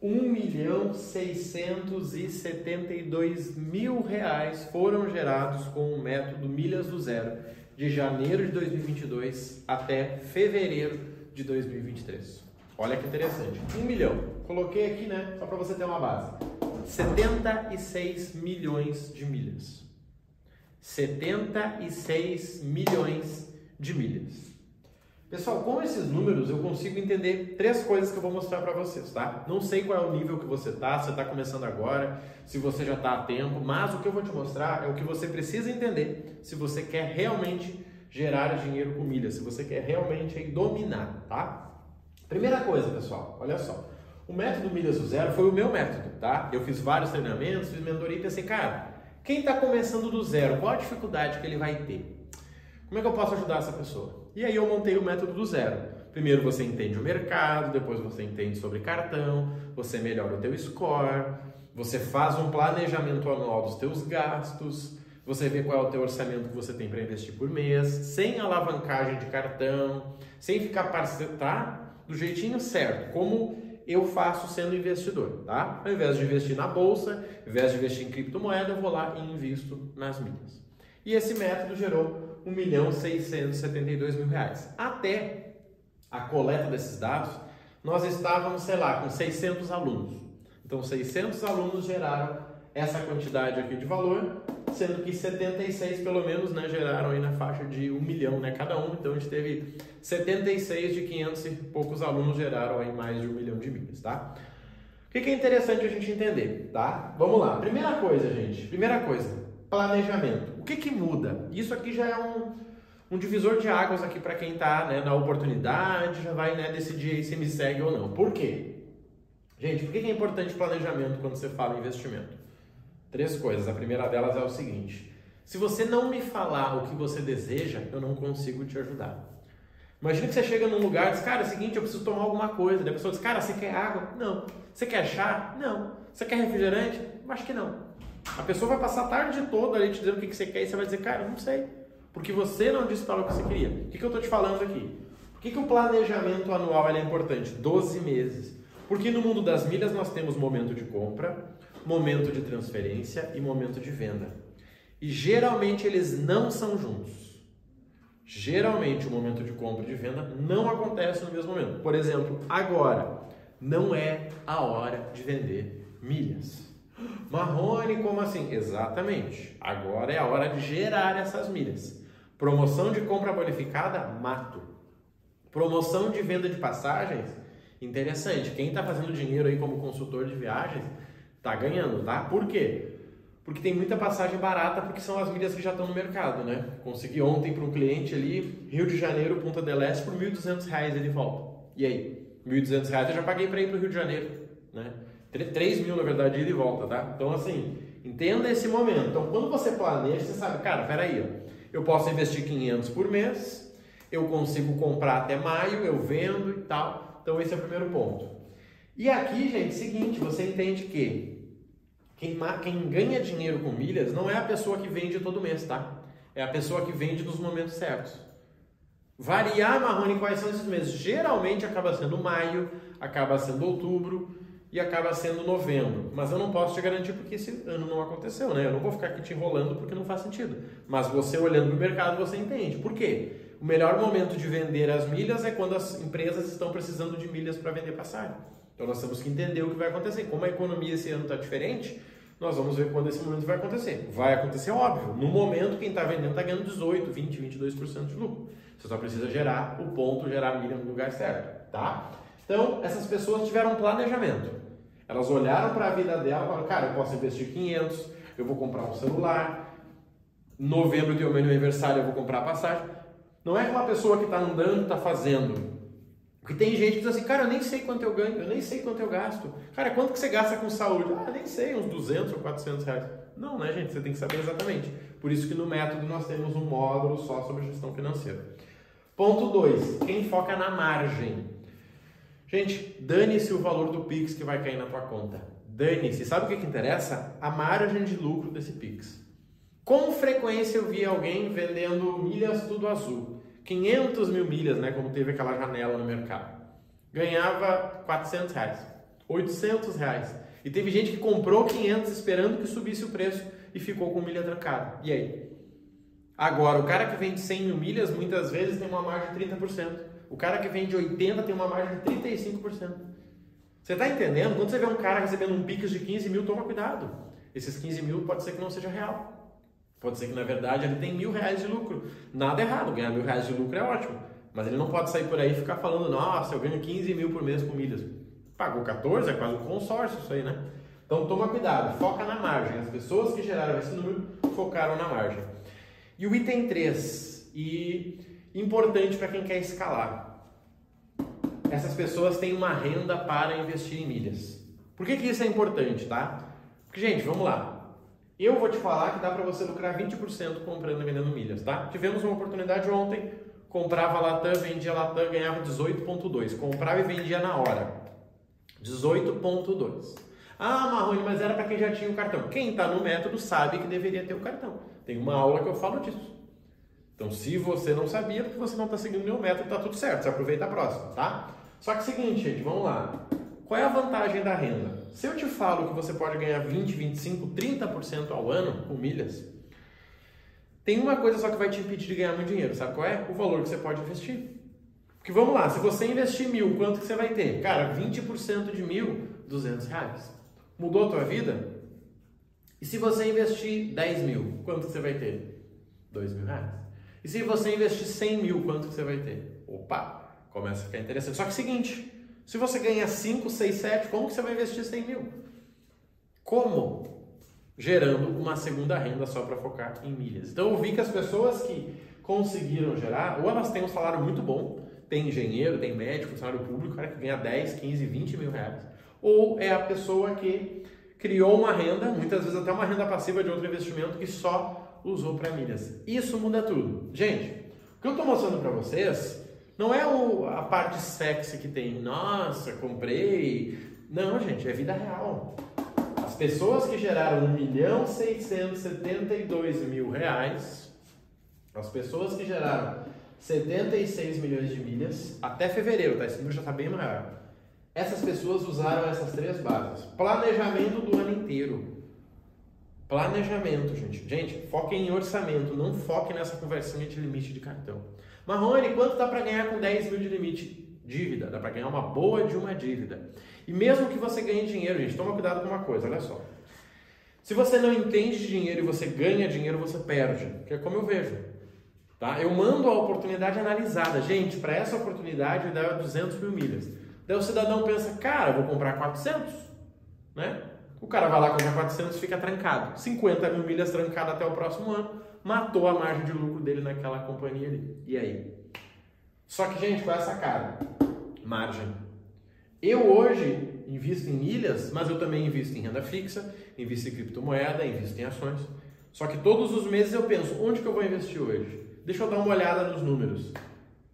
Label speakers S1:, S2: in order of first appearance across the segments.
S1: 1 milhão 672 mil reais foram gerados com o método Milhas do Zero de janeiro de 2022 até fevereiro de 2023. Olha que interessante. 1 milhão. Coloquei aqui, né? Só para você ter uma base. 76 milhões de milhas. 76 milhões de milhas. Pessoal, com esses números eu consigo entender três coisas que eu vou mostrar para vocês, tá? Não sei qual é o nível que você tá, se está começando agora, se você já está a tempo, mas o que eu vou te mostrar é o que você precisa entender se você quer realmente gerar dinheiro com milhas, se você quer realmente aí, dominar, tá? Primeira coisa, pessoal, olha só. O método Milhas do Zero foi o meu método, tá? Eu fiz vários treinamentos, fiz mentoria e pensei, cara, quem está começando do zero, qual a dificuldade que ele vai ter? Como é que eu posso ajudar essa pessoa? E aí eu montei o método do zero. Primeiro você entende o mercado, depois você entende sobre cartão, você melhora o teu score, você faz um planejamento anual dos teus gastos, você vê qual é o teu orçamento que você tem para investir por mês, sem alavancagem de cartão, sem ficar parceiro, tá? Do jeitinho certo, como eu faço sendo investidor, tá? Ao invés de investir na bolsa, ao invés de investir em criptomoeda, eu vou lá e invisto nas milhas. E esse método gerou 1 milhão 672 mil reais. Até a coleta desses dados, nós estávamos, sei lá, com 600 alunos. Então, 600 alunos geraram essa quantidade aqui de valor, sendo que 76 pelo menos né, geraram aí na faixa de 1 milhão né, cada um. Então, a gente teve 76 de 500 e poucos alunos geraram aí mais de 1 milhão de milhas, tá? O que é interessante a gente entender, tá? Vamos lá. Primeira coisa, gente. Primeira coisa planejamento. Que, que muda? Isso aqui já é um, um divisor de águas aqui para quem está né, na oportunidade, já vai né, decidir se me segue ou não. Por quê? Gente, por que é importante planejamento quando você fala em investimento? Três coisas. A primeira delas é o seguinte: se você não me falar o que você deseja, eu não consigo te ajudar. Imagina que você chega num lugar e diz, cara, é o seguinte, eu preciso tomar alguma coisa. Daí a pessoa diz, cara, você quer água? Não. Você quer chá? Não. Você quer refrigerante? Acho que não. A pessoa vai passar a tarde toda ali te dizendo o que você quer e você vai dizer, cara, não sei. Porque você não disse para o que você queria. O que, eu estou te falando aqui? Por que, que o planejamento anual é importante? 12 meses. Porque no mundo das milhas nós temos momento de compra, momento de transferência e momento de venda. E geralmente eles não são juntos. Geralmente o momento de compra e de venda não acontece no mesmo momento. Por exemplo, agora não é a hora de vender milhas. Marrone, como assim? Exatamente. Agora é a hora de gerar essas milhas. Promoção de compra bonificada, mato. Promoção de venda de passagens, interessante. Quem está fazendo dinheiro aí como consultor de viagens, está ganhando, tá? Por quê? Porque tem muita passagem barata, porque são as milhas que já estão no mercado, né? Consegui ontem para um cliente ali, Rio de Janeiro, Punta del Este, por R$ 1.200 ele volta. E aí? R$ 1.200 eu já paguei para ir para o Rio de Janeiro, né? 3 mil, na verdade, ida e volta, tá? Então, assim, entenda esse momento. Então, quando você planeja, você sabe, cara, peraí, ó, eu posso investir 500 por mês, eu consigo comprar até maio, eu vendo e tal. Então, esse é o primeiro ponto. E aqui, gente, seguinte, você entende que quem, quem ganha dinheiro com milhas não é a pessoa que vende todo mês, tá? É a pessoa que vende nos momentos certos. Variar, Marrone, quais são esses meses? Geralmente acaba sendo maio, acaba sendo outubro, e acaba sendo novembro. Mas eu não posso te garantir porque esse ano não aconteceu, né? Eu não vou ficar aqui te enrolando porque não faz sentido. Mas você olhando no mercado, você entende. Por quê? O melhor momento de vender as milhas é quando as empresas estão precisando de milhas para vender passagem. Então nós temos que entender o que vai acontecer. Como a economia esse ano está diferente, nós vamos ver quando esse momento vai acontecer. Vai acontecer, óbvio. No momento, quem está vendendo está ganhando 18, 20, 22% de lucro. Você só precisa gerar o ponto, gerar a milha no lugar certo, tá? Então, essas pessoas tiveram um planejamento. Elas olharam para a vida dela e falaram, cara, eu posso investir 500, eu vou comprar um celular, novembro de meu aniversário eu vou comprar a passagem. Não é aquela pessoa que está andando, está fazendo. Porque tem gente que diz assim, cara, eu nem sei quanto eu ganho, eu nem sei quanto eu gasto. Cara, quanto que você gasta com saúde? Ah, nem sei, uns 200 ou 400 reais. Não, né, gente? Você tem que saber exatamente. Por isso que no método nós temos um módulo só sobre gestão financeira. Ponto 2. Quem foca na margem. Gente, dane-se o valor do Pix que vai cair na tua conta. Dane-se. Sabe o que, que interessa? A margem de lucro desse Pix. Com frequência eu vi alguém vendendo milhas tudo azul. 500 mil milhas, né? Como teve aquela janela no mercado. Ganhava 400 reais. 800 reais. E teve gente que comprou 500 esperando que subisse o preço e ficou com milha trancada. E aí? Agora, o cara que vende 100 mil milhas muitas vezes tem uma margem de 30%. O cara que vende 80 tem uma margem de 35%. Você está entendendo? Quando você vê um cara recebendo um Pix de 15 mil, toma cuidado. Esses 15 mil pode ser que não seja real. Pode ser que na verdade ele tem mil reais de lucro. Nada errado, ganhar mil reais de lucro é ótimo. Mas ele não pode sair por aí e ficar falando, nossa, eu ganho 15 mil por mês com milhas. Pagou 14, é quase um consórcio isso aí, né? Então toma cuidado, foca na margem. As pessoas que geraram esse número focaram na margem. E o item 3, e importante para quem quer escalar. Essas pessoas têm uma renda para investir em milhas. Por que, que isso é importante, tá? Porque, gente, vamos lá. Eu vou te falar que dá para você lucrar 20% comprando e vendendo milhas, tá? Tivemos uma oportunidade ontem, comprava Latam, vendia Latam, ganhava 18.2. Comprava e vendia na hora. 18.2. Ah, Marrone, mas era para quem já tinha o cartão. Quem está no método sabe que deveria ter o cartão. Tem uma aula que eu falo disso. Então, se você não sabia, porque você não está seguindo meu método, tá tudo certo. Você aproveita a próxima, tá? Só que é o seguinte, gente, vamos lá. Qual é a vantagem da renda? Se eu te falo que você pode ganhar 20, 25, 30% ao ano com milhas, tem uma coisa só que vai te impedir de ganhar muito dinheiro. Sabe qual é? O valor que você pode investir. Porque vamos lá, se você investir mil, quanto que você vai ter? Cara, 20% de mil, 200 reais. Mudou a tua vida? E se você investir 10 mil, quanto que você vai ter? 2 mil reais. E se você investir 100 mil, quanto que você vai ter? Opa, começa a ficar interessante. Só que é seguinte, se você ganha 5, 6, 7, como que você vai investir 100 mil? Como? Gerando uma segunda renda só para focar em milhas. Então eu vi que as pessoas que conseguiram gerar, ou elas têm um salário muito bom, tem engenheiro, tem médico, salário público, cara que ganha 10, 15, 20 mil reais. Ou é a pessoa que criou uma renda, muitas vezes até uma renda passiva de outro investimento que só usou para milhas. Isso muda tudo. Gente, o que eu estou mostrando para vocês não é o, a parte sexy que tem, nossa, comprei. Não, gente, é vida real. As pessoas que geraram 1 milhão 672 mil reais, as pessoas que geraram 76 milhões de milhas até fevereiro, tá? Esse número já está bem maior. Essas pessoas usaram essas três bases. Planejamento do ano inteiro. Planejamento, gente. Gente, foque em orçamento, não foque nessa conversinha de limite de cartão. Marrone, quanto dá para ganhar com 10 mil de limite? Dívida, dá para ganhar uma boa de uma dívida. E mesmo que você ganhe dinheiro, gente, toma cuidado com uma coisa, olha só. Se você não entende de dinheiro e você ganha dinheiro, você perde, que é como eu vejo. Tá? Eu mando a oportunidade analisada. Gente, para essa oportunidade dá 200 mil milhas. Daí o cidadão pensa, cara, vou comprar 400, né? O cara vai lá comprar 400 e fica trancado. 50 mil milhas trancado até o próximo ano, matou a margem de lucro dele naquela companhia ali. E aí? Só que, gente, qual é a sacada? Margem. Eu hoje invisto em milhas, mas eu também invisto em renda fixa, invisto em criptomoeda, invisto em ações. Só que todos os meses eu penso, onde que eu vou investir hoje? Deixa eu dar uma olhada nos números.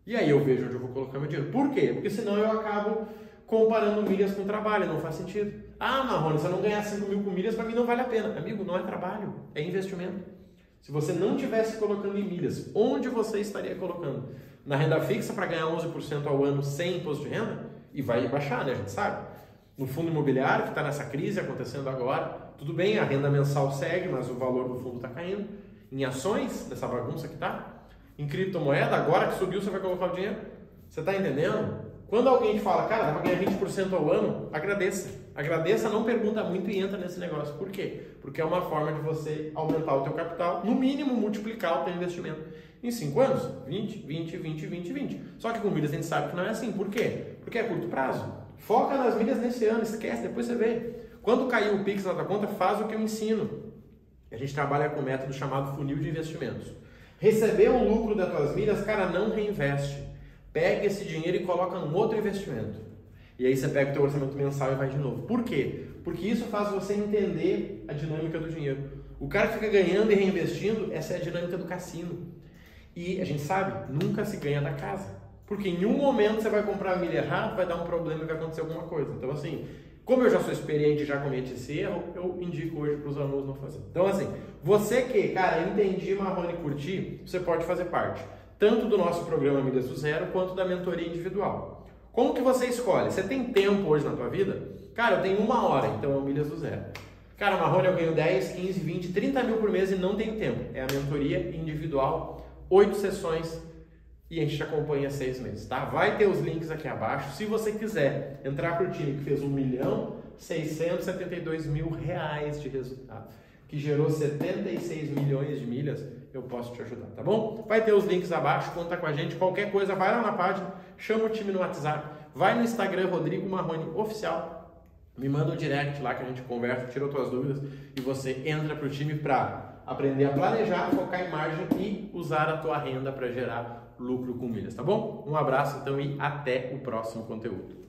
S1: E aí eu vejo onde eu vou colocar meu dinheiro. Por quê? Porque senão eu acabo comparando milhas com trabalho, não faz sentido. Ah, Marrone, se eu não ganhar 5 mil com milhas, para mim não vale a pena. Amigo, não é trabalho, é investimento. Se você não tivesse colocando em milhas, onde você estaria colocando? Na renda fixa para ganhar 11% ao ano sem imposto de renda? E vai baixar, né? A gente sabe. No fundo imobiliário, que está nessa crise acontecendo agora, tudo bem, a renda mensal segue, mas o valor do fundo está caindo. Em ações, dessa bagunça que está, em criptomoeda, agora que subiu, você vai colocar o dinheiro? Você está entendendo? Quando alguém te fala, cara, dá para ganhar 20% ao ano, agradeça. Agradeça, não pergunta muito e entra nesse negócio. Por quê? Porque é uma forma de você aumentar o teu capital, no mínimo multiplicar o teu investimento. Em 5 anos, 20, 20, 20, 20, 20. Só que com milhas a gente sabe que não é assim. Por quê? Porque é curto prazo. Foca nas milhas nesse ano, esquece, depois você vê. Quando cair o Pix na tua conta, faz o que eu ensino. A gente trabalha com um método chamado funil de investimentos. Receber um lucro das tuas milhas, cara, não reinveste. Pega esse dinheiro e coloca num outro investimento. E aí você pega o teu orçamento mensal e vai de novo. Por quê? Porque isso faz você entender a dinâmica do dinheiro. O cara fica ganhando e reinvestindo, essa é a dinâmica do cassino. E a gente sabe, nunca se ganha da casa. Porque em um momento você vai comprar a milha errada, vai dar um problema e vai acontecer alguma coisa. Então, assim, como eu já sou experiente e já cometi esse erro, eu indico hoje para os alunos não fazer. Então, assim, você que, cara, entendi Marrone curti, você pode fazer parte tanto do nosso programa Milhas do Zero quanto da mentoria individual. Como que você escolhe? Você tem tempo hoje na tua vida? Cara, eu tenho uma hora, então é o milhas do zero. Cara, Marrone, eu ganho 10, 15, 20, 30 mil por mês e não tenho tempo. É a mentoria individual, oito sessões e a gente te acompanha seis meses, tá? Vai ter os links aqui abaixo. Se você quiser entrar para o time que fez 1 milhão 672 mil reais de resultado, que gerou 76 milhões de milhas, eu posso te ajudar, tá bom? Vai ter os links abaixo, conta com a gente, qualquer coisa, vai lá na página, chama o time no WhatsApp, vai no Instagram Rodrigo Marrone Oficial, me manda um direct lá que a gente conversa, tira tuas dúvidas e você entra para o time para aprender a planejar, focar em margem e usar a tua renda para gerar lucro com milhas, tá bom? Um abraço então e até o próximo conteúdo.